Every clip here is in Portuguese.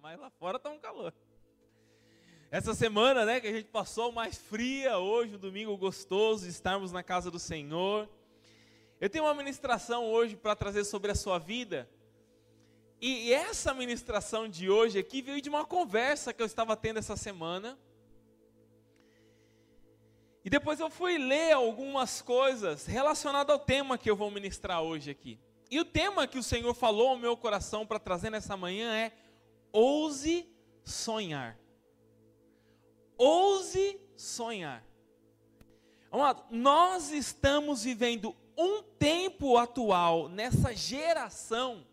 mas lá fora tá um calor. Essa semana, né, que a gente passou mais fria, hoje, um domingo gostoso, estarmos na casa do Senhor. Eu tenho uma ministração hoje para trazer sobre a sua vida. E essa ministração de hoje aqui veio de uma conversa que eu estava tendo essa semana. E depois eu fui ler algumas coisas relacionadas ao tema que eu vou ministrar hoje aqui. E o tema que o Senhor falou ao meu coração para trazer nessa manhã é: ouse sonhar. Ouse sonhar. Nós estamos vivendo um tempo atual, nessa geração,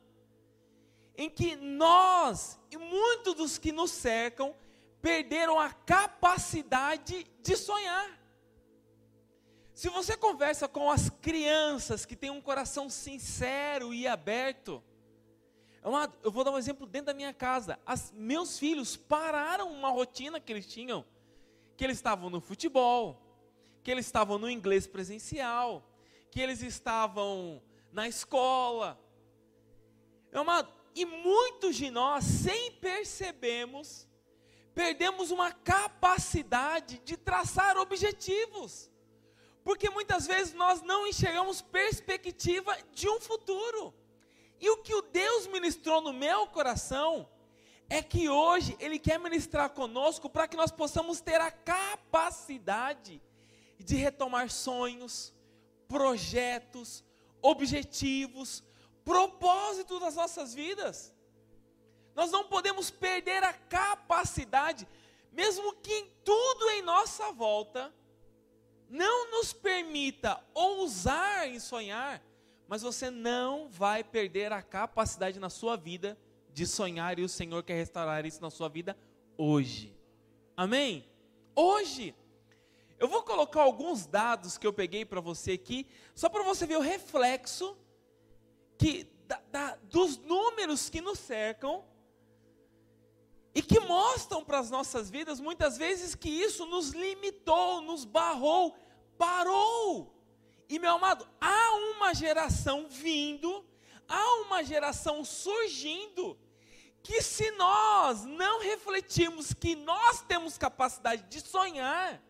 em que nós e muitos dos que nos cercam perderam a capacidade de sonhar. Se você conversa com as crianças que têm um coração sincero e aberto, eu vou dar um exemplo dentro da minha casa. As, meus filhos pararam uma rotina que eles tinham, que eles estavam no futebol, que eles estavam no inglês presencial, que eles estavam na escola. Amado, e muitos de nós, sem percebermos, perdemos uma capacidade de traçar objetivos. Porque muitas vezes nós não enxergamos perspectiva de um futuro. E o que o Deus ministrou no meu coração é que hoje Ele quer ministrar conosco para que nós possamos ter a capacidade de retomar sonhos, projetos, objetivos, propósitos das nossas vidas. Nós não podemos perder a capacidade, mesmo que em tudo em nossa volta não nos permita ousar em sonhar, mas você não vai perder a capacidade na sua vida de sonhar e o Senhor quer restaurar isso na sua vida hoje. Amém? Hoje. Eu vou colocar alguns dados que eu peguei para você aqui, só para você ver o reflexo que da, da, dos números que nos cercam e que mostram para as nossas vidas muitas vezes que isso nos limitou, nos barrou, parou. E meu amado, há uma geração vindo, há uma geração surgindo, que se nós não refletirmos que nós temos capacidade de sonhar,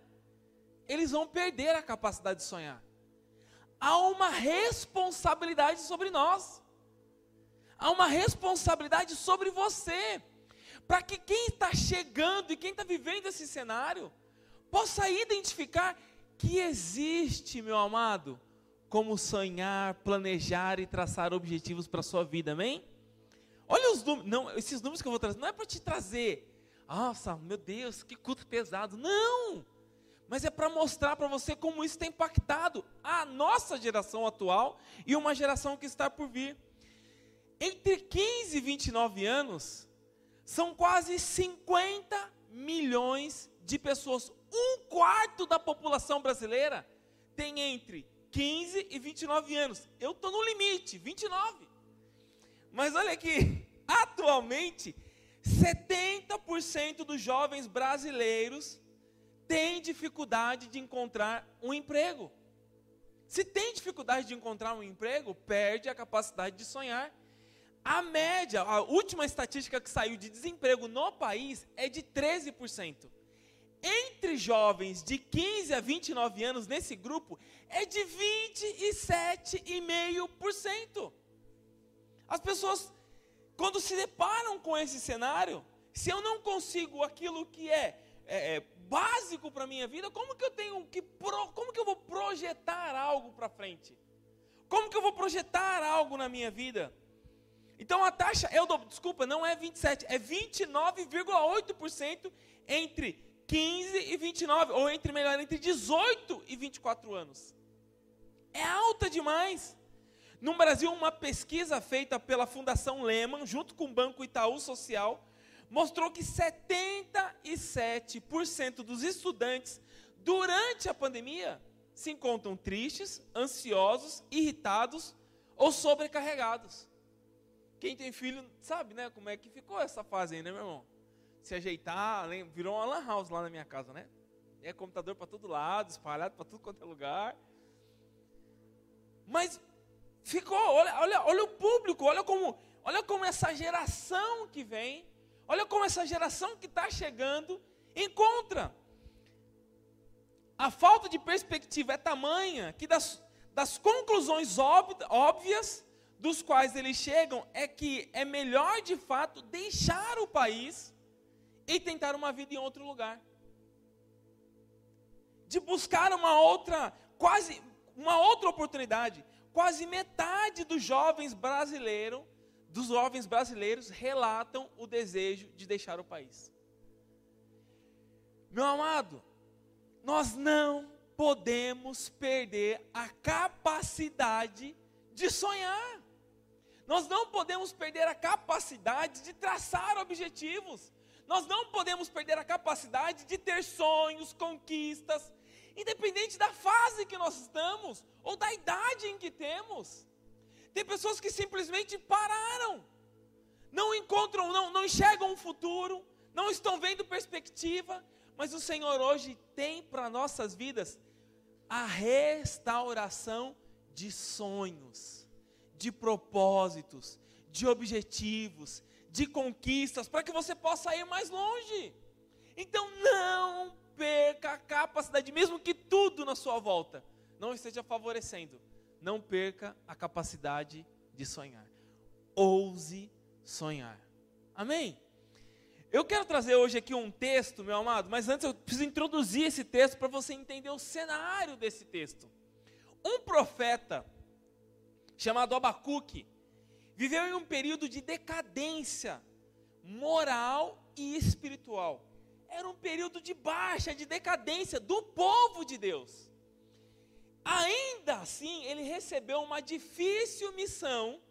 eles vão perder a capacidade de sonhar. Há uma responsabilidade sobre nós. Há uma responsabilidade sobre você para que quem está chegando e quem está vivendo esse cenário possa identificar que existe, meu amado, como sonhar, planejar e traçar objetivos para a sua vida, amém? Olha os números, não, esses números que eu vou trazer, não é para te trazer, nossa, meu Deus, que culto pesado, não, mas é para mostrar para você como isso tem impactado a nossa geração atual e uma geração que está por vir. Entre 15 e 29 anos, são quase 50 milhões de pessoas. Um quarto da população brasileira tem entre 15 e 29 anos. Eu estou no limite, 29. Mas olha aqui, atualmente, 70% dos jovens brasileiros têm dificuldade de encontrar um emprego. Se tem dificuldade de encontrar um emprego, perde a capacidade de sonhar. A média, a última estatística que saiu de desemprego no país é de 13%. Entre jovens de 15 a 29 anos, nesse grupo, é de 27,5%. As pessoas, quando se deparam com esse cenário, se eu não consigo aquilo que é, é, é básico para a minha vida, como que eu tenho que, pro, como que eu vou projetar algo para frente? Como que eu vou projetar algo na minha vida? Então a taxa o dobro, desculpa, não é 27, é 29,8% entre 15 e 29, ou entre melhor, entre 18 e 24 anos. É alta demais. No Brasil, uma pesquisa feita pela Fundação Lehman, junto com o Banco Itaú Social, mostrou que 77% dos estudantes durante a pandemia se encontram tristes, ansiosos, irritados ou sobrecarregados. Quem tem filho sabe, né, como é que ficou essa fase aí, né, meu irmão? Se ajeitar, virou uma lan house lá na minha casa, né? É computador para todo lado, espalhado para tudo quanto é lugar. Mas ficou, olha, olha, olha o público, olha como, olha como essa geração que vem, olha como essa geração que está chegando encontra. A falta de perspectiva é tamanha que das, das conclusões óbvias dos quais eles chegam é que é melhor de fato deixar o país e tentar uma vida em outro lugar. De buscar uma outra, quase uma outra oportunidade. Quase metade dos jovens brasileiros, dos jovens brasileiros relatam o desejo de deixar o país. Meu amado, nós não podemos perder a capacidade de sonhar. Nós não podemos perder a capacidade de traçar objetivos. Nós não podemos perder a capacidade de ter sonhos, conquistas, independente da fase que nós estamos ou da idade em que temos. Tem pessoas que simplesmente pararam, não encontram, não, não enxergam um futuro, não estão vendo perspectiva, mas o Senhor hoje tem para nossas vidas a restauração de sonhos, de propósitos, de objetivos, de conquistas, para que você possa ir mais longe. Então não perca a capacidade, mesmo que tudo na sua volta não esteja favorecendo, não perca a capacidade de sonhar. Ouse sonhar. Amém? Eu quero trazer hoje aqui um texto, meu amado, mas antes eu preciso introduzir esse texto para você entender o cenário desse texto. Um profeta chamado Abacuque viveu em um período de decadência moral e espiritual era um período de baixa, de decadência do povo de Deus. Ainda assim, ele recebeu uma difícil missão,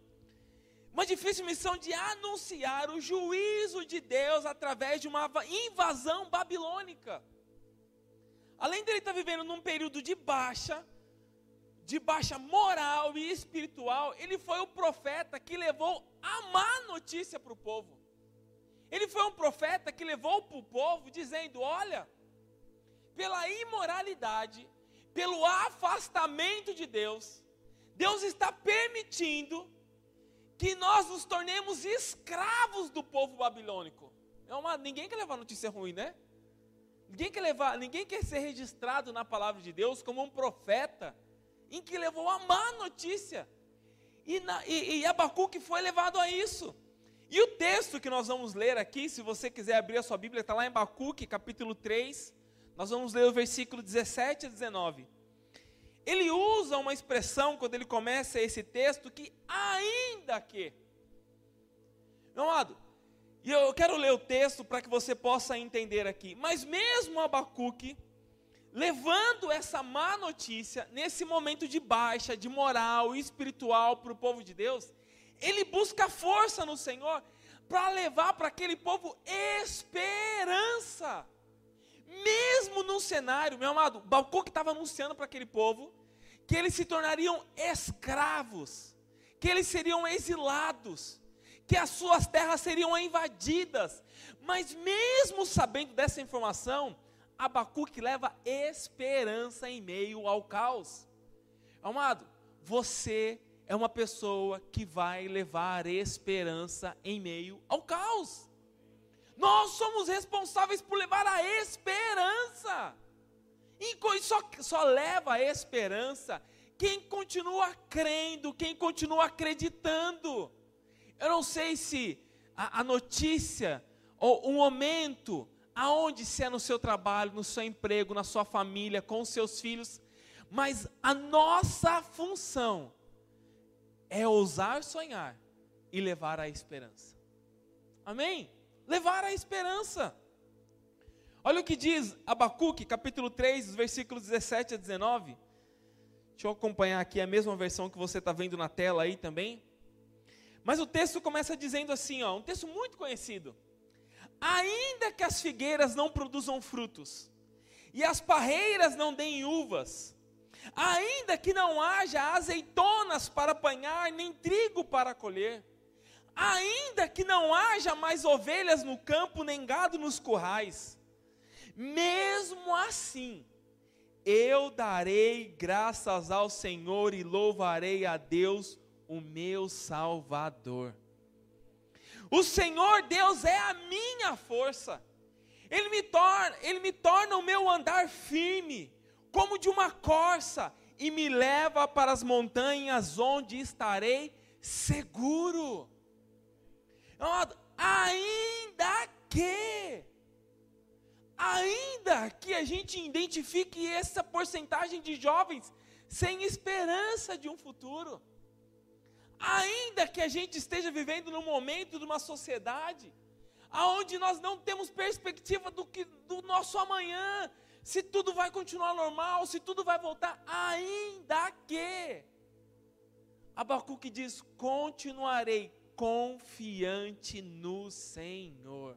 uma difícil missão de anunciar o juízo de Deus através de uma invasão babilônica. Além dele estar vivendo num período de baixa, de baixa moral e espiritual, ele foi o profeta que levou a má notícia para o povo. Ele foi um profeta que levou para o povo dizendo: olha, pela imoralidade, pelo afastamento de Deus, Deus está permitindo que nós nos tornemos escravos do povo babilônico. É uma, ninguém quer levar notícia ruim, né? Ninguém quer levar, ninguém quer ser registrado na palavra de Deus como um profeta em que levou a má notícia. E, na, e, e Abacuque foi levado a isso. E o texto que nós vamos ler aqui, se você quiser abrir a sua Bíblia, está lá em Bacuque, capítulo 3. Nós vamos ler o versículo 17 a 19. Ele usa uma expressão, quando ele começa esse texto, que ainda que. Meu amado, e eu quero ler o texto para que você possa entender aqui. Mas mesmo Abacuque, levando essa má notícia, nesse momento de baixa, de moral e espiritual para o povo de Deus, ele busca força no Senhor para levar para aquele povo esperança. Mesmo num cenário, meu amado, Balcoque estava anunciando para aquele povo que eles se tornariam escravos, que eles seriam exilados, que as suas terras seriam invadidas. Mas mesmo sabendo dessa informação, Abacuque leva esperança em meio ao caos. Amado, você é uma pessoa que vai levar esperança em meio ao caos. Nós somos responsáveis por levar a esperança. E só, só leva a esperança quem continua crendo, quem continua acreditando. Eu não sei se a, a notícia ou o momento, aonde se é no seu trabalho, no seu emprego, na sua família, com os seus filhos, mas a nossa função é ousar sonhar e levar a esperança. Amém? Levar a esperança. Olha o que diz Abacuque, capítulo 3, versículos 17 a 19. Deixa eu acompanhar aqui a mesma versão que você está vendo na tela aí também. Mas o texto começa dizendo assim, ó, um texto muito conhecido. Ainda que as figueiras não produzam frutos, e as parreiras não deem uvas, ainda que não haja azeitonas para apanhar, nem trigo para colher, ainda que não haja mais ovelhas no campo, nem gado nos currais, mesmo assim, eu darei graças ao Senhor e louvarei a Deus, o meu Salvador. O Senhor Deus é a minha força. Ele me torna, ele me torna o meu andar firme, como de uma corça, e me leva para as montanhas onde estarei seguro. Ainda que, ainda que a gente identifique essa porcentagem de jovens sem esperança de um futuro, ainda que a gente esteja vivendo num momento de uma sociedade aonde nós não temos perspectiva do que do nosso amanhã, se tudo vai continuar normal, se tudo vai voltar, ainda que Abacuque diz: continuarei confiante no Senhor.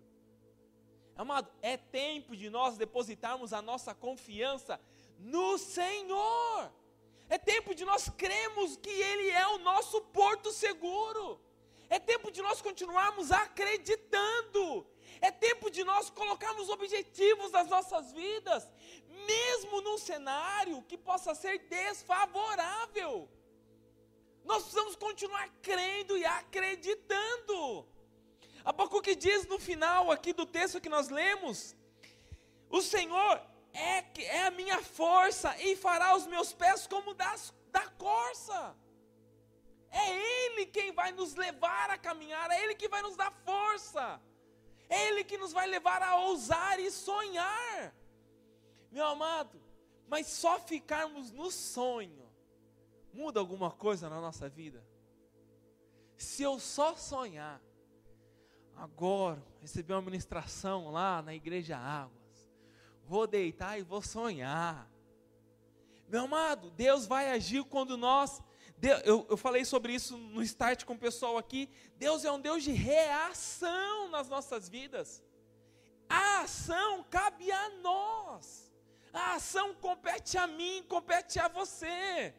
Amado, é tempo de nós depositarmos a nossa confiança no Senhor. É tempo de nós cremos que Ele é o nosso porto seguro. É tempo de nós continuarmos acreditando. É tempo de nós colocarmos objetivos nas nossas vidas, mesmo num cenário que possa ser desfavorável. Nós precisamos continuar crendo e acreditando. Abacuque diz no final aqui do texto que nós lemos: O Senhor é, é a minha força e fará os meus pés como das, da corça. É Ele quem vai nos levar a caminhar, é Ele que vai nos dar força, é Ele que nos vai levar a ousar e sonhar. Meu amado, mas só ficarmos no sonho muda alguma coisa na nossa vida? Se eu só sonhar, agora receber uma ministração lá na igreja Águas, vou deitar e vou sonhar. Meu amado, Deus vai agir quando nós eu, eu falei sobre isso no start com o pessoal aqui. Deus é um Deus de reação nas nossas vidas. A ação cabe a nós. A ação compete a mim, compete a você.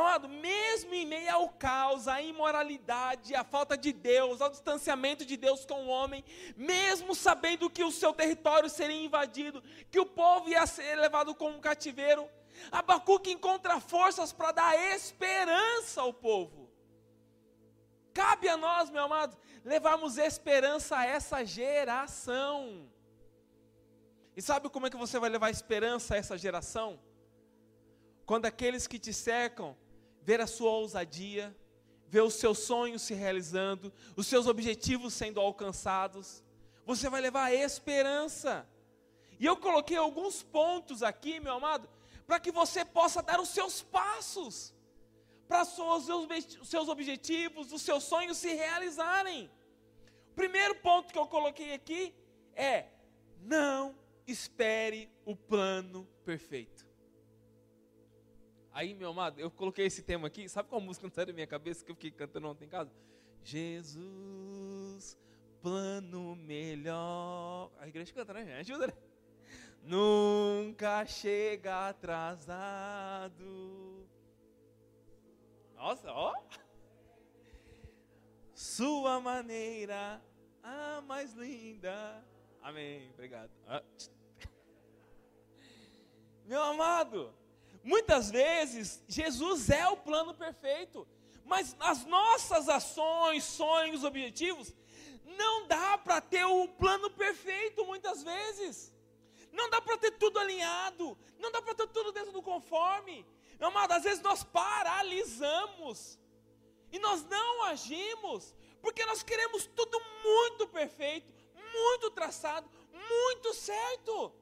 Amado, mesmo em meio ao caos, à imoralidade, à falta de Deus, ao distanciamento de Deus com o homem, mesmo sabendo que o seu território seria invadido, que o povo ia ser levado como um cativeiro, Abacuque encontra forças para dar esperança ao povo. Cabe a nós, meu amado, levarmos esperança a essa geração. E sabe como é que você vai levar esperança a essa geração? Quando aqueles que te cercam ver a sua ousadia, ver os seus sonhos se realizando, os seus objetivos sendo alcançados, você vai levar a esperança. E eu coloquei alguns pontos aqui, meu amado, para que você possa dar os seus passos, para os seus objetivos, os seus sonhos se realizarem. O primeiro ponto que eu coloquei aqui é: não espere o plano perfeito. Aí, meu amado, eu coloquei esse tema aqui, sabe qual música não saiu da minha cabeça que eu fiquei cantando ontem em casa? Jesus, plano melhor. A igreja canta, né? Ajuda, né? nunca chega atrasado. Nossa, ó. Sua maneira a mais linda. Amém. Obrigado. Ah. Meu amado, muitas vezes Jesus é o plano perfeito, mas as nossas ações, sonhos, objetivos, não dá para ter o plano perfeito muitas vezes. Não dá para ter tudo alinhado, não dá para ter tudo dentro do conforme. Amado, às vezes nós paralisamos e nós não agimos, porque nós queremos tudo muito perfeito, muito traçado, muito certo.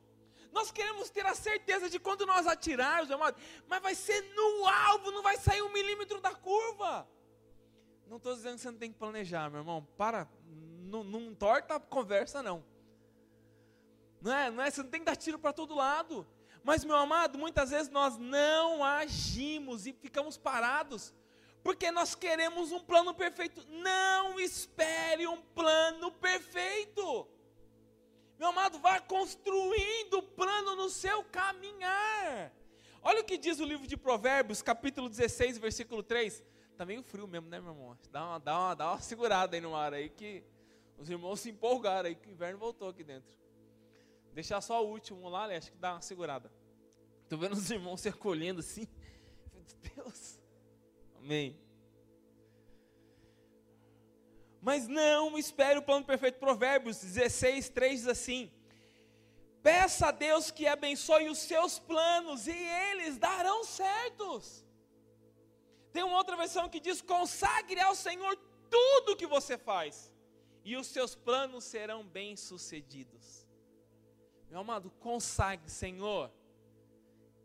Nós queremos ter a certeza de quando nós atirarmos, amado, mas vai ser no alvo, não vai sair um milímetro da curva. Não estou dizendo que você não tem que planejar, meu irmão. Para, não, não torta a conversa, não. Não é, não é? Você não tem que dar tiro para todo lado. Mas, meu amado, muitas vezes nós não agimos e ficamos parados, porque nós queremos um plano perfeito. Não espere um plano perfeito. Meu amado, vá construindo o plano no seu caminhar. Olha o que diz o livro de Provérbios, capítulo 16, versículo 3. Está meio frio mesmo, né, meu irmão? Dá uma, dá, uma, dá uma segurada aí no ar aí, que os irmãos se empolgaram aí, que o inverno voltou aqui dentro. Deixar só o último lá, acho que dá uma segurada. Estou vendo os irmãos se acolhendo assim. Deus. Amém. Mas não espere o plano perfeito. Provérbios 16, 3 diz assim: Peça a Deus que abençoe os seus planos e eles darão certos. Tem uma outra versão que diz: consagre ao Senhor tudo que você faz, e os seus planos serão bem-sucedidos. Meu amado, consagre, Senhor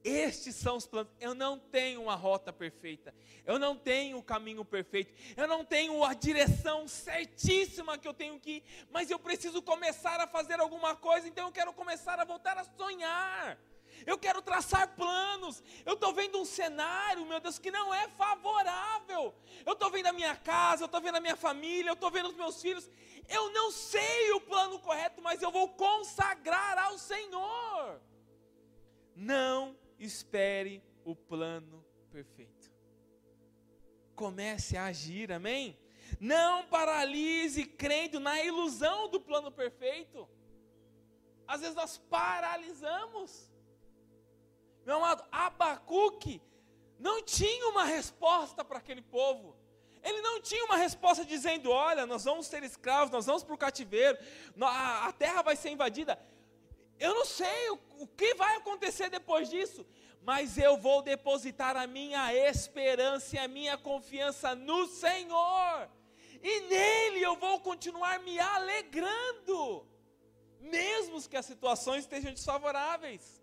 estes são os planos. Eu não tenho uma rota perfeita. Eu não tenho o caminho perfeito. Eu não tenho a direção certíssima que eu tenho que ir. Mas eu preciso começar a fazer alguma coisa. Então eu quero começar a voltar a sonhar. Eu quero traçar planos. Eu estou vendo um cenário, meu Deus, que não é favorável. Eu estou vendo a minha casa, eu estou vendo a minha família, eu estou vendo os meus filhos. Eu não sei o plano correto, mas eu vou consagrar ao Senhor. Não espere o plano perfeito. Comece a agir, amém? Não paralise crendo na ilusão do plano perfeito. Às vezes nós paralisamos. Meu amado, Abacuque não tinha uma resposta para aquele povo. Ele não tinha uma resposta dizendo: Olha, nós vamos ser escravos, nós vamos para o cativeiro, a terra vai ser invadida. Eu não sei o, o que vai acontecer depois disso, mas eu vou depositar a minha esperança e a minha confiança no Senhor, e nele eu vou continuar me alegrando, mesmo que as situações estejam desfavoráveis.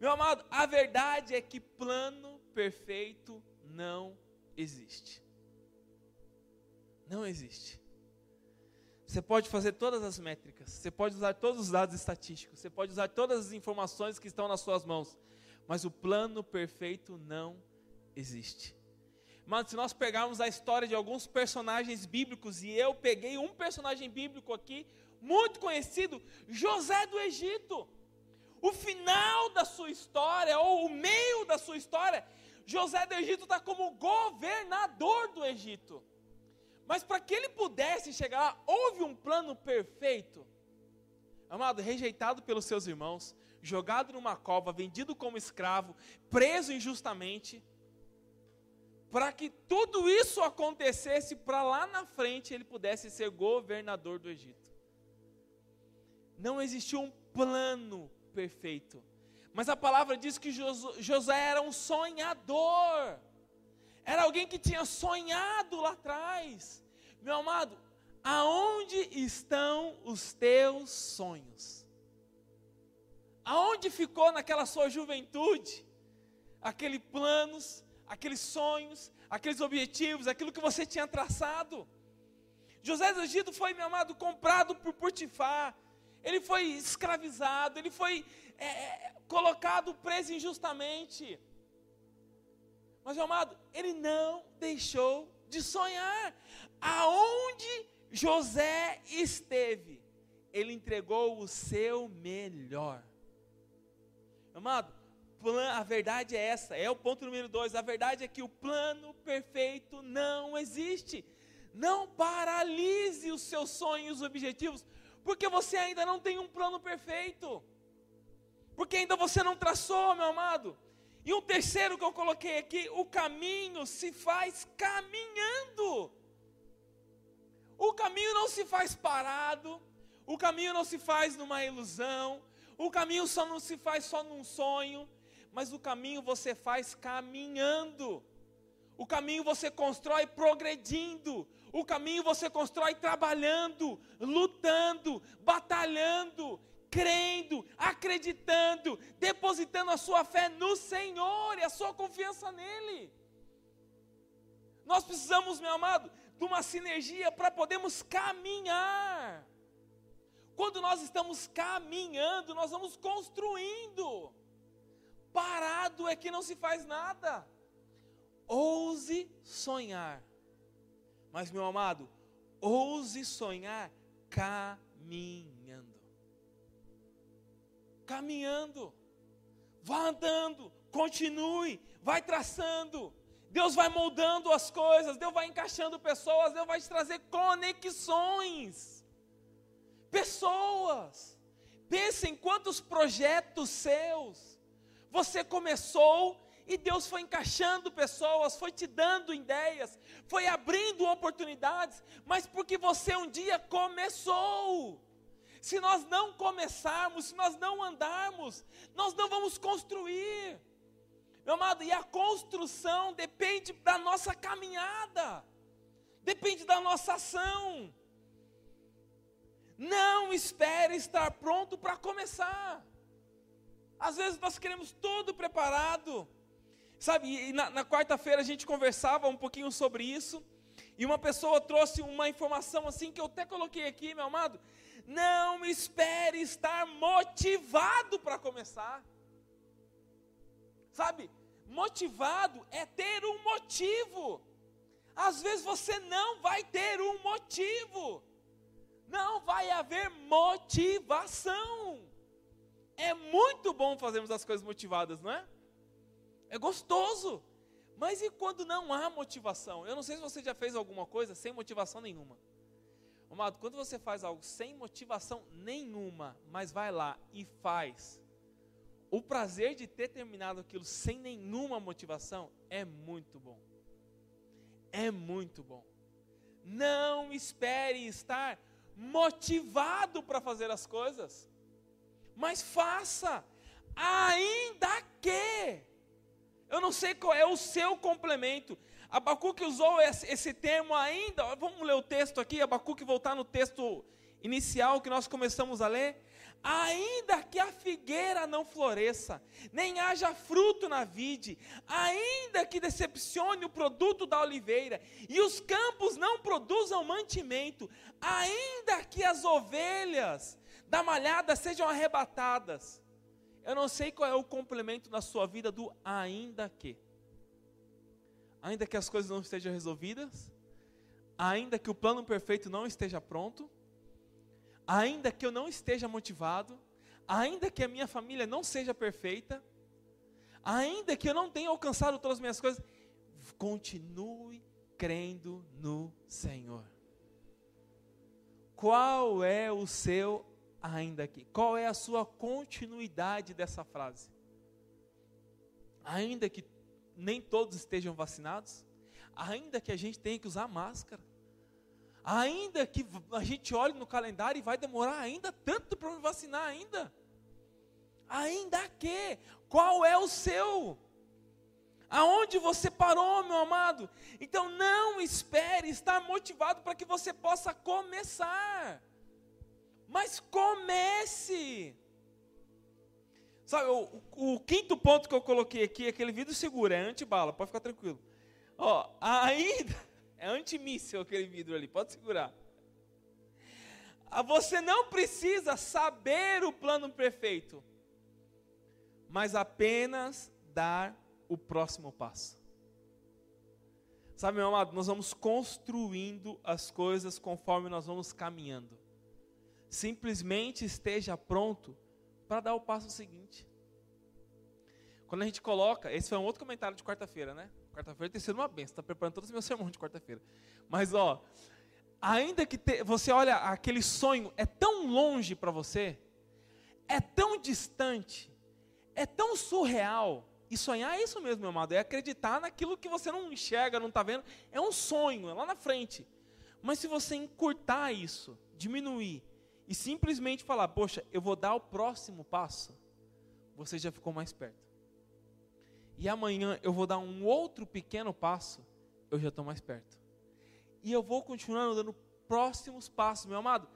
Meu amado, a verdade é que plano perfeito não existe. Não existe. Você pode fazer todas as métricas, você pode usar todos os dados estatísticos, você pode usar todas as informações que estão nas suas mãos, mas o plano perfeito não existe. Mas se nós pegarmos a história de alguns personagens bíblicos, e eu peguei um personagem bíblico aqui, muito conhecido, José do Egito. O final da sua história, ou o meio da sua história, José do Egito está como governador do Egito. Mas para que ele pudesse chegar lá, houve um plano perfeito. Amado, rejeitado pelos seus irmãos, jogado numa cova, vendido como escravo, preso injustamente, para que tudo isso acontecesse, para lá na frente ele pudesse ser governador do Egito. Não existiu um plano perfeito, mas a palavra diz que José era um sonhador. Era alguém que tinha sonhado lá atrás. Meu amado, aonde estão os teus sonhos? Aonde ficou naquela sua juventude? Aqueles planos, aqueles sonhos, aqueles objetivos, aquilo que você tinha traçado. José do Egito foi, meu amado, comprado por Potifar. Ele foi escravizado, ele foi é, é colocado preso injustamente. Mas, meu amado, ele não deixou de sonhar. Aonde José esteve, ele entregou o seu melhor. Meu amado, a verdade é essa, é o ponto número dois. A verdade é que o plano perfeito não existe. Não paralise os seus sonhos e objetivos, porque você ainda não tem um plano perfeito. Porque ainda você não traçou, meu amado. E um terceiro que eu coloquei aqui, o caminho se faz caminhando. O caminho não se faz parado, o caminho não se faz numa ilusão, o caminho só não se faz só num sonho, mas o caminho você faz caminhando. O caminho você constrói progredindo. O caminho você constrói trabalhando, lutando, batalhando, crendo, acreditando, depositando a sua fé no Senhor e a sua confiança nele. Nós precisamos, meu amado, de uma sinergia para podermos caminhar. Quando nós estamos caminhando, nós vamos construindo. Parado é que não se faz nada. Ouse sonhar. Mas, meu amado, ouse sonhar caminhando caminhando, vá andando, continue, vai traçando. Deus vai moldando as coisas, Deus vai encaixando pessoas, Deus vai te trazer conexões. Pessoas. Pense em quantos projetos seus você começou E Deus foi encaixando pessoas, foi te dando ideias, foi abrindo oportunidades, mas porque você um dia começou. Se nós não começarmos, se nós não andarmos, nós não vamos construir. Meu amado, e a construção depende da nossa caminhada, depende da nossa ação. Não espere estar pronto para começar. Às vezes nós queremos tudo preparado. Sabe, na, na quarta-feira a gente conversava um pouquinho sobre isso. E uma pessoa trouxe uma informação assim que eu até coloquei aqui, meu amado. Não espere estar motivado para começar. Sabe, motivado é ter um motivo. Às vezes você não vai ter um motivo. Não vai haver motivação. É muito bom fazermos as coisas motivadas, não é? É gostoso. Mas e quando não há motivação? Eu não sei se você já fez alguma coisa sem motivação nenhuma. Amado, quando você faz algo sem motivação nenhuma, mas vai lá e faz, o prazer de ter terminado aquilo sem nenhuma motivação é muito bom. É muito bom. Não espere estar motivado para fazer as coisas, mas faça, ainda que. Eu não sei qual é o seu complemento. Abacuque usou esse, esse termo ainda. Vamos ler o texto aqui. Abacuque voltar no texto inicial que nós começamos a ler. Ainda que a figueira não floresça, nem haja fruto na vide, ainda que decepcione o produto da oliveira, e os campos não produzam mantimento, ainda que as ovelhas da malhada sejam arrebatadas. Eu não sei qual é o complemento na sua vida do ainda que ainda que as coisas não estejam resolvidas, ainda que o plano perfeito não esteja pronto, ainda que eu não esteja motivado, ainda que a minha família não seja perfeita, ainda que eu não tenha alcançado todas as minhas coisas, continue crendo no Senhor. Qual é o seu ainda que? Qual é a sua continuidade dessa frase? Ainda que nem todos estejam vacinados, ainda que a gente tenha que usar máscara, ainda que a gente olhe no calendário e vai demorar ainda tanto para me vacinar ainda. Ainda que, qual é o seu? Aonde você parou, meu amado? Então não espere estar motivado para que você possa começar. Mas comece. Sabe, o, o, quinto ponto que eu coloquei aqui, aquele vidro seguro, é antibala, pode ficar tranquilo. Ó, ainda, é antimíssel aquele vidro ali, pode segurar. Ah, você não precisa saber o plano perfeito, mas apenas dar o próximo passo. Sabe, meu amado, nós vamos construindo as coisas conforme nós vamos caminhando. Simplesmente esteja pronto para dar o passo seguinte. Quando a gente coloca, esse foi um outro comentário de quarta-feira, né? Quarta-feira tem sido uma benção, está preparando todos os meus sermões de quarta-feira. Mas, ó, ainda que te, você olha, aquele sonho é tão longe para você, é tão distante, é tão surreal. E sonhar é isso mesmo, meu amado, é acreditar naquilo que você não enxerga, não está vendo. É um sonho, é lá na frente. Mas se você encurtar isso, diminuir, e simplesmente falar, poxa, eu vou dar o próximo passo, você já ficou mais perto. E amanhã eu vou dar um outro pequeno passo, eu já estou mais perto. E eu vou continuando dando próximos passos, meu amado.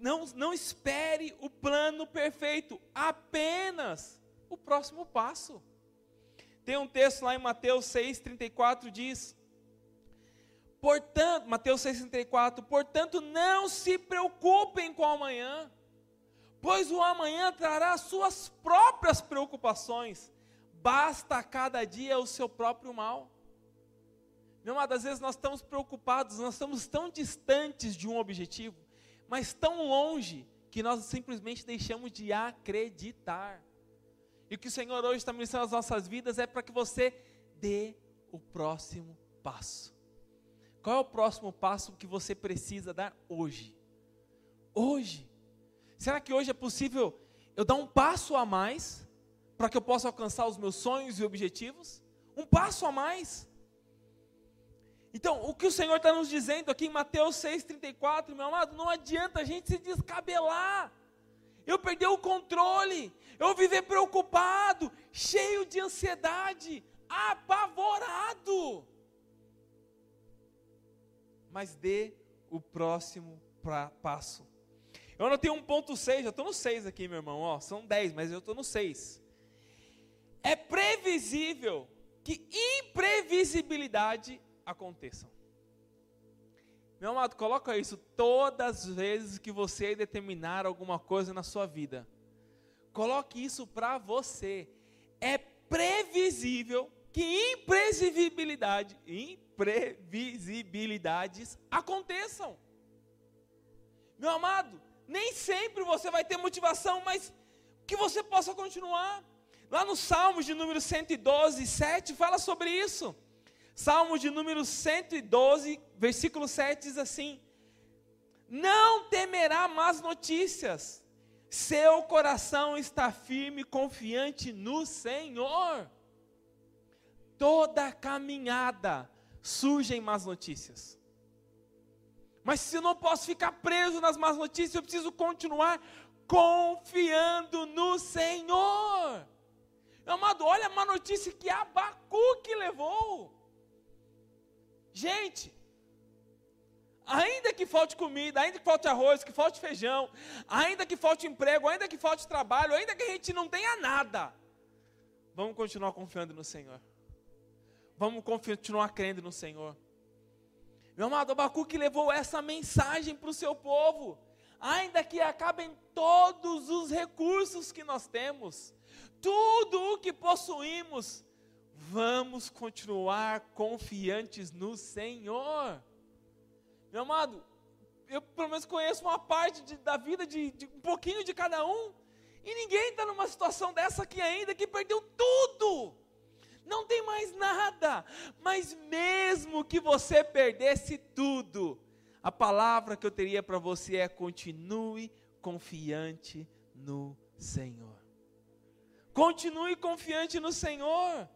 Não, não espere o plano perfeito, apenas o próximo passo. Tem um texto lá em Mateus 6,34 diz: Portanto, Mateus 6,34, portanto, não se preocupem com o amanhã, pois o amanhã trará suas próprias preocupações, basta a cada dia o seu próprio mal. Meu amado, às vezes nós estamos preocupados, nós estamos tão distantes de um objetivo, mas tão longe, que nós simplesmente deixamos de acreditar. E o que o Senhor hoje está ministrando nas nossas vidas é para que você dê o próximo passo. Qual é o próximo passo que você precisa dar hoje? Hoje. Será que hoje é possível eu dar um passo a mais para que eu possa alcançar os meus sonhos e objetivos? um passo a mais. Então, o que o Senhor está nos dizendo aqui em Mateus 6,34, meu amado, não adianta a gente se descabelar, eu perder o controle, eu viver preocupado, cheio de ansiedade, apavorado. Mas dê o próximo pra, passo. Eu anotei um ponto 6, já estou no 6 aqui, meu irmão. Ó, são 10, mas eu estou no 6. É previsível que imprevisibilidade aconteçam. Meu amado, coloca isso todas as vezes que você determinar alguma coisa na sua vida. Coloque isso para você. É previsível que imprevisibilidade, imprevisibilidades aconteçam. Meu amado, nem sempre você vai ter motivação, mas que você possa continuar. Lá no Salmos de número 112, 7, fala sobre isso. Salmos de número 112, versículo 7 diz assim: Não temerá más notícias, seu coração está firme confiante no Senhor. Toda caminhada surgem más notícias. Mas se eu não posso ficar preso nas más notícias, eu preciso continuar confiando no Senhor. Amado, olha a má notícia que Abacuque levou. Gente, ainda que falte comida, ainda que falte arroz, que falte feijão, ainda que falte emprego, ainda que falte trabalho, ainda que a gente não tenha nada, vamos continuar confiando no Senhor. Vamos continuar crendo no Senhor. Meu amado, Abacuque levou essa mensagem para o seu povo. Ainda que acabem todos os recursos que nós temos, tudo o que possuímos, vamos continuar confiantes no Senhor. Meu amado, eu pelo menos conheço uma parte de, da vida de, de um pouquinho de cada um, e ninguém está numa situação dessa aqui ainda que perdeu tudo, não tem mais nada, mas mesmo que você perdesse tudo, a palavra que eu teria para você é: continue confiante no Senhor. Continue confiante no Senhor.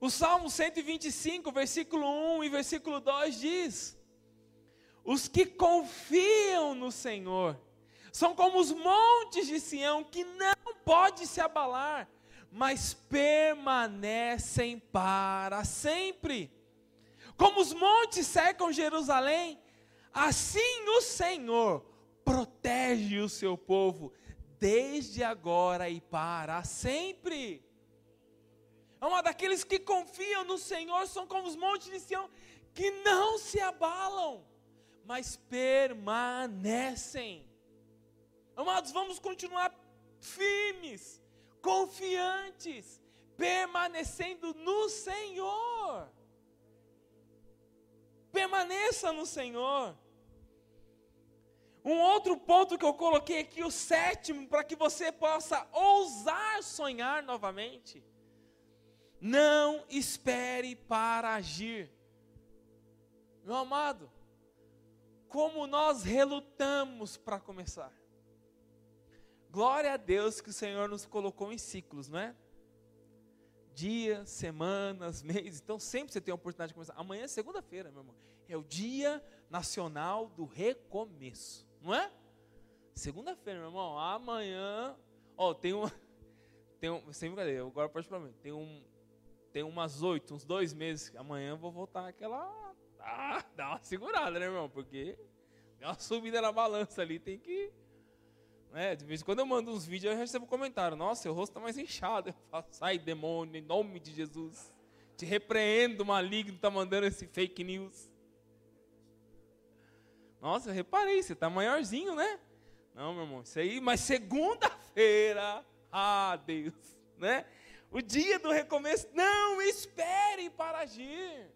O Salmo 125, versículo 1 e versículo 2 diz: Os que confiam no Senhor são como os montes de Sião que não pode se abalar, mas permanecem para sempre. Como os montes cercam Jerusalém, assim o Senhor protege o seu povo desde agora e para sempre. É uma daqueles que confiam no Senhor, são como os montes de Sião, que não se abalam, mas permanecem. Amados, vamos continuar firmes, confiantes, permanecendo no Senhor. Permaneça no Senhor. Um outro ponto que eu coloquei aqui, o sétimo, para que você possa ousar sonhar novamente. Não espere para agir. Meu amado, como nós relutamos para começar. Glória a Deus que o Senhor nos colocou em ciclos, não é? Dias, semanas, meses. Então sempre você tem a oportunidade de começar. Amanhã é segunda-feira, meu irmão. É o Dia Nacional do Recomeço, não é? Segunda-feira, meu irmão. Amanhã, ó, tem um, tem um, sem brincadeira. Agora mim. Tem um, tem umas oito, uns dois meses, amanhã eu vou voltar aquela. Ah, dá uma segurada, né, irmão? Porque dá uma subida na balança ali, tem que. Né? De vez em quando eu mando uns vídeos, eu recebo um comentário: Nossa, seu rosto está mais inchado. Eu falo: Sai, demônio, em nome de Jesus. Te repreendo, maligno, está mandando esse fake news. Nossa, eu reparei, você está maiorzinho, né? Não, meu irmão, isso aí, mas segunda-feira, ah, Deus, né? O dia do recomeço, não espere para agir.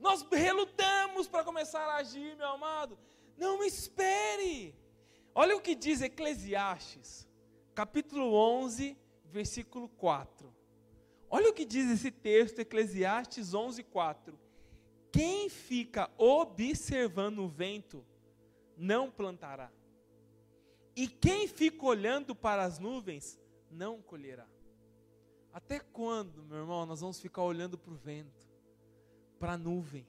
Nós relutamos para começar a agir, meu amado. Não espere. Olha o que diz Eclesiastes, capítulo 11, versículo 4. Olha o que diz esse texto, Eclesiastes 11, 4. Quem fica observando o vento, não plantará. E quem fica olhando para as nuvens, não colherá. Até quando, meu irmão, nós vamos ficar olhando para o vento, para a nuvem?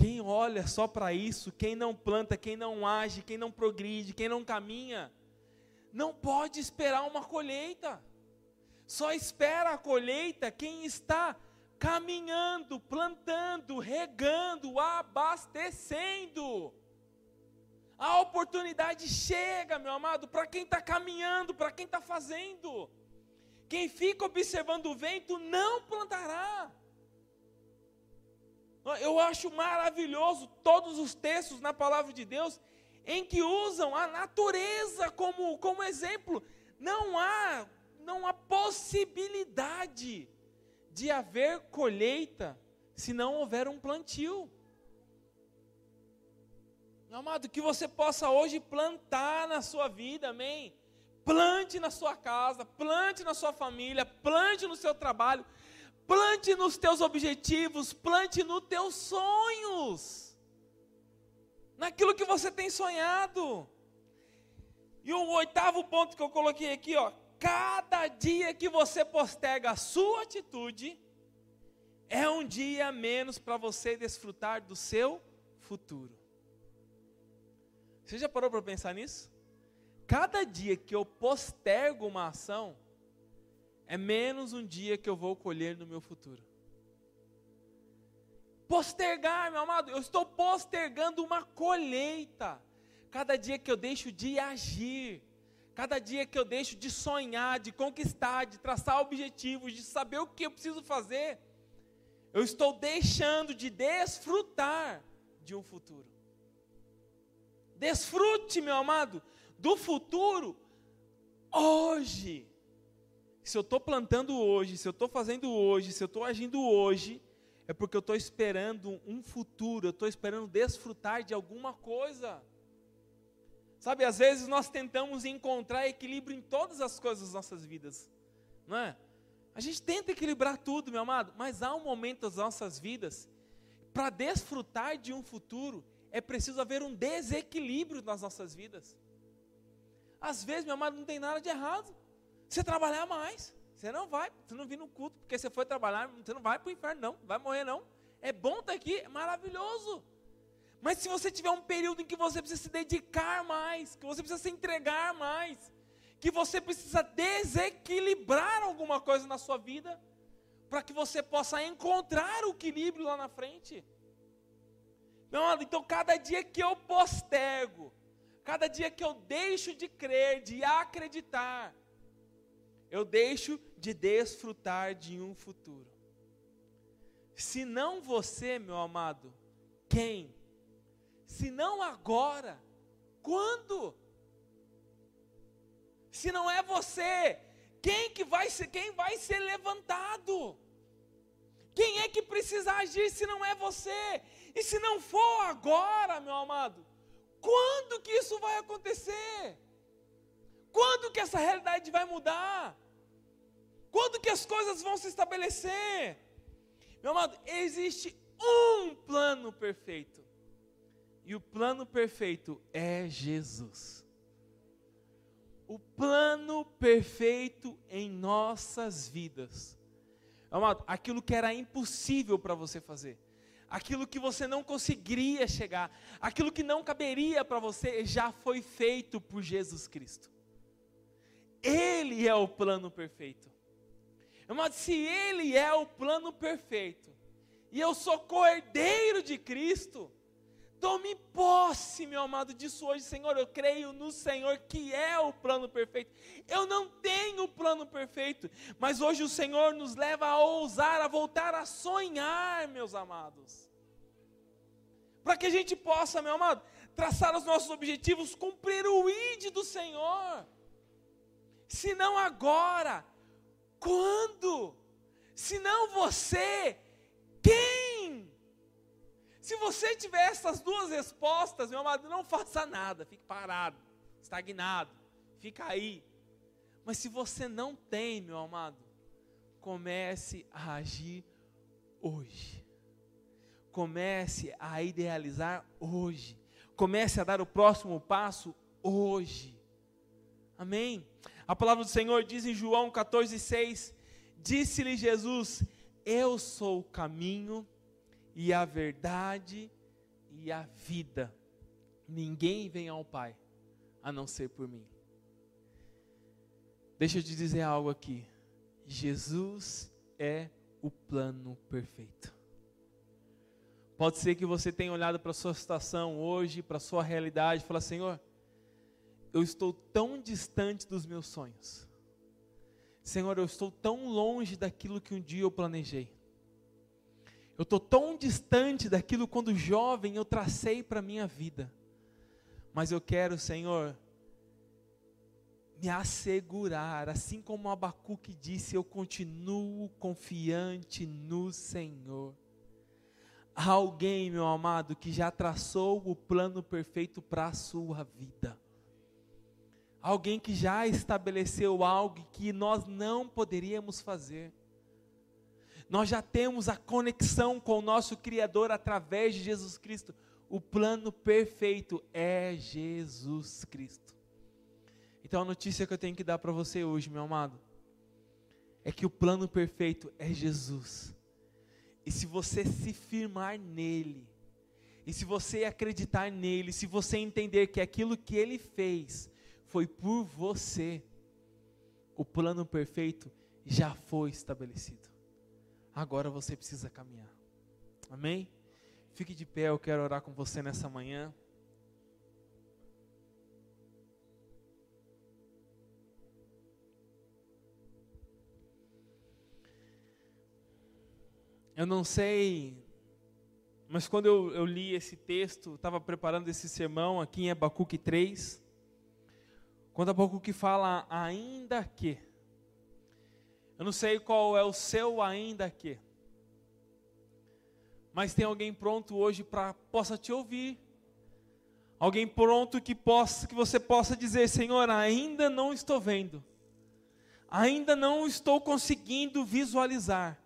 Quem olha só para isso, quem não planta, quem não age, quem não progride, quem não caminha, não pode esperar uma colheita. Só espera a colheita quem está caminhando, plantando, regando, abastecendo. A oportunidade chega, meu amado, para quem está caminhando, para quem está fazendo. Quem fica observando o vento não plantará. Eu acho maravilhoso todos os textos na palavra de Deus em que usam a natureza como, como exemplo. Não há, não há possibilidade de haver colheita se não houver um plantio. Amado, que você possa hoje plantar na sua vida, amém? Plante na sua casa, plante na sua família, plante no seu trabalho, plante nos teus objetivos, plante nos teus sonhos, naquilo que você tem sonhado. E o oitavo ponto que eu coloquei aqui, ó, cada dia que você posterga a sua atitude, é um dia menos para você desfrutar do seu futuro. Você já parou para pensar nisso? Cada dia que eu postergo uma ação, é menos um dia que eu vou colher no meu futuro. Postergar, meu amado, eu estou postergando uma colheita. Cada dia que eu deixo de agir, Cada dia que eu deixo de sonhar, de conquistar, de traçar objetivos, de saber o que eu preciso fazer, eu estou deixando de desfrutar de um futuro. Desfrute, meu amado, do futuro hoje. Se eu estou plantando hoje, se eu estou fazendo hoje, se eu estou agindo hoje, é porque eu estou esperando um futuro, eu estou esperando desfrutar de alguma coisa. Sabe, às vezes nós tentamos encontrar equilíbrio em todas as coisas das nossas vidas, não é? A gente tenta equilibrar tudo, meu amado, mas há um momento das nossas vidas, para desfrutar de um futuro, é preciso haver um desequilíbrio nas nossas vidas. Às vezes, meu amado, não tem nada de errado. Você trabalhar mais, você não vai, você não vir no culto, porque você foi trabalhar, você não vai para o inferno, não, vai morrer, não. É bom estar aqui, é maravilhoso. Mas se você tiver um período em que você precisa se dedicar mais, que você precisa se entregar mais, que você precisa desequilibrar alguma coisa na sua vida, para que você possa encontrar o equilíbrio lá na frente. Não, então cada dia que eu postergo, cada dia que eu deixo de crer, de acreditar, eu deixo de desfrutar de um futuro. Se não você, meu amado, quem? Se não agora, quando? Se não é você, quem que vai ser, quem vai ser levantado? Quem é que precisa agir se não é você? E se não for agora, meu amado, quando que isso vai acontecer? Quando que essa realidade vai mudar? Quando que as coisas vão se estabelecer? Meu amado, existe um plano perfeito. E o plano perfeito é Jesus. O plano perfeito em nossas vidas. Amado, aquilo que era impossível para você fazer, aquilo que você não conseguiria chegar, aquilo que não caberia para você, já foi feito por Jesus Cristo. Ele é o plano perfeito. Amado, se Ele é o plano perfeito, e eu sou cordeiro de Cristo, Tome posse, meu amado, disso hoje, Senhor. Eu creio no Senhor que é o plano perfeito. Eu não tenho o plano perfeito, mas hoje o Senhor nos leva a ousar, a voltar a sonhar, meus amados. Para que a gente possa, meu amado, traçar os nossos objetivos, cumprir o ID do Senhor. Se não agora, quando? Se não você, quem? Se você tiver essas duas respostas, meu amado, não faça nada, fique parado, estagnado, fica aí. Mas se você não tem, meu amado, comece a agir hoje. Comece a idealizar hoje. Comece a dar o próximo passo hoje. Amém? A palavra do Senhor diz em João 14,6: Disse-lhe Jesus: Eu sou o caminho e a verdade e a vida. Ninguém vem ao Pai a não ser por mim. Deixa eu te dizer algo aqui. Jesus é o plano perfeito. Pode ser que você tenha olhado para a sua situação hoje, para a sua realidade, e fala: Senhor, eu estou tão distante dos meus sonhos. Senhor, eu estou tão longe daquilo que um dia eu planejei. Eu estou tão distante daquilo quando jovem eu tracei para a minha vida. Mas eu quero, Senhor, me assegurar, assim como Abacuque disse, eu continuo confiante no Senhor. Há alguém, meu amado, que já traçou o plano perfeito para a sua vida. Alguém que já estabeleceu algo que nós não poderíamos fazer. Nós já temos a conexão com o nosso Criador através de Jesus Cristo. O plano perfeito é Jesus Cristo. Então a notícia que eu tenho que dar para você hoje, meu amado, é que o plano perfeito é Jesus. E se você se firmar nele, e se você acreditar nele, se você entender que aquilo que ele fez foi por você, o plano perfeito já foi estabelecido. Agora você precisa caminhar. Amém? Fique de pé, eu quero orar com você nessa manhã. Eu não sei, mas quando eu, eu li esse texto, estava preparando esse sermão aqui em Abacuque 3, quando Abacuque fala ainda que, eu não sei qual é o seu ainda que, mas tem alguém pronto hoje para possa te ouvir. Alguém pronto que possa que você possa dizer, Senhor, ainda não estou vendo. Ainda não estou conseguindo visualizar.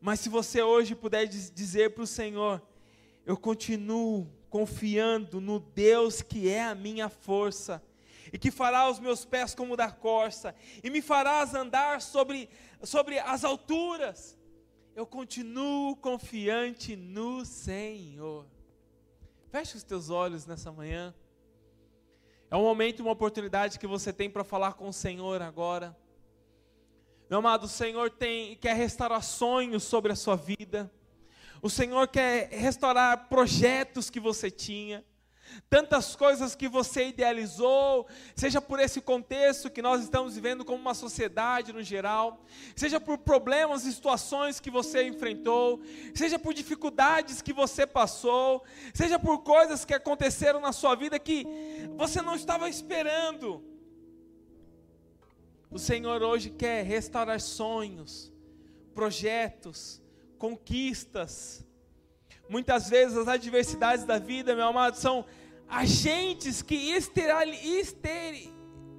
Mas se você hoje puder dizer para o Senhor, eu continuo confiando no Deus que é a minha força, e que fará os meus pés como da corça, e me farás andar sobre, sobre as alturas, eu continuo confiante no Senhor. Feche os teus olhos nessa manhã. É um momento, uma oportunidade que você tem para falar com o Senhor agora. Meu amado, o Senhor tem, quer restaurar sonhos sobre a sua vida. O Senhor quer restaurar projetos que você tinha. Tantas coisas que você idealizou, seja por esse contexto que nós estamos vivendo como uma sociedade no geral, seja por problemas e situações que você enfrentou, seja por dificuldades que você passou, seja por coisas que aconteceram na sua vida que você não estava esperando. O Senhor hoje quer restaurar sonhos, projetos, conquistas. Muitas vezes as adversidades da vida, meu amado, são agentes que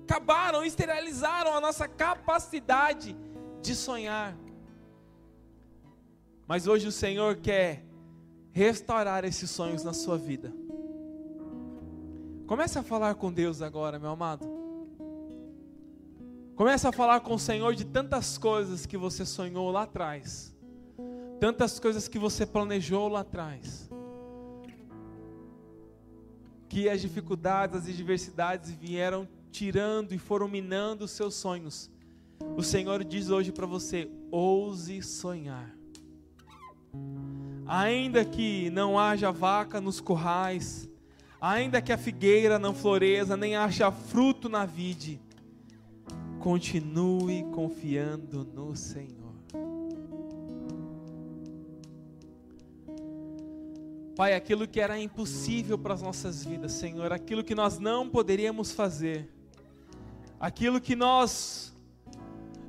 acabaram, esterilizaram a nossa capacidade de sonhar. Mas hoje o Senhor quer restaurar esses sonhos na sua vida. Comece a falar com Deus agora, meu amado. Comece a falar com o Senhor de tantas coisas que você sonhou lá atrás, tantas coisas que você planejou lá atrás, que as dificuldades, as adversidades vieram tirando e foram minando os seus sonhos. O Senhor diz hoje para você: ouse sonhar. Ainda que não haja vaca nos currais, ainda que a figueira não floresça, nem haja fruto na vide, Continue confiando no Senhor. Pai, aquilo que era impossível para as nossas vidas, Senhor, aquilo que nós não poderíamos fazer, aquilo que nós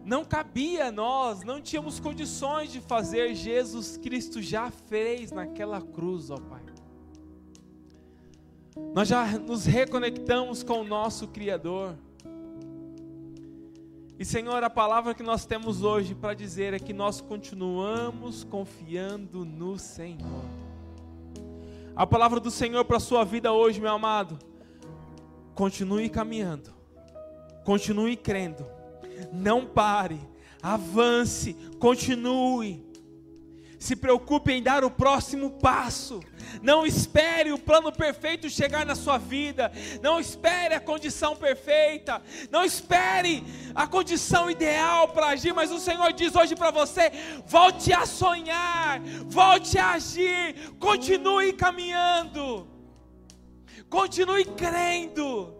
não cabia a nós, não tínhamos condições de fazer, Jesus Cristo já fez naquela cruz, ó Pai. Nós já nos reconectamos com o nosso Criador. E Senhor, a palavra que nós temos hoje para dizer é que nós continuamos confiando no Senhor. A palavra do Senhor para a sua vida hoje, meu amado, continue caminhando. continue crendo, não pare, avance, continue. Se preocupe em dar o próximo passo. Não espere o plano perfeito chegar na sua vida. Não espere a condição perfeita. Não espere a condição ideal para agir. Mas o Senhor diz hoje para você: volte a sonhar, volte a agir, continue caminhando, continue crendo.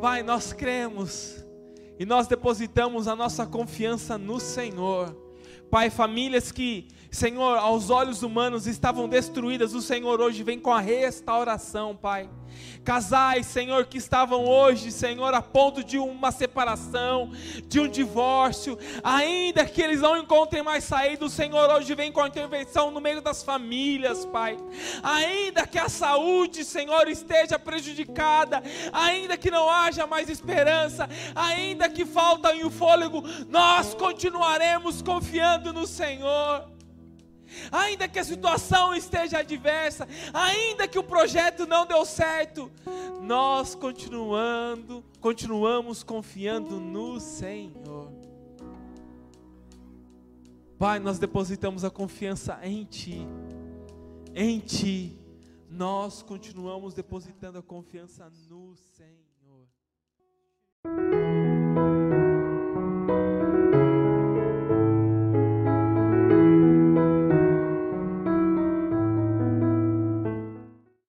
Pai, nós cremos e nós depositamos a nossa confiança no Senhor. Pai, famílias que, Senhor, aos olhos humanos estavam destruídas, o Senhor hoje vem com a restauração, Pai. Casais, Senhor, que estavam hoje, Senhor, a ponto de uma separação, de um divórcio, ainda que eles não encontrem mais saída, o Senhor hoje vem com a intervenção no meio das famílias, Pai. Ainda que a saúde, Senhor, esteja prejudicada, ainda que não haja mais esperança, ainda que falta o fôlego, nós continuaremos confiando no Senhor ainda que a situação esteja adversa, ainda que o projeto não deu certo, nós continuando, continuamos confiando no Senhor. Pai, nós depositamos a confiança em Ti, em Ti, nós continuamos depositando a confiança no Senhor.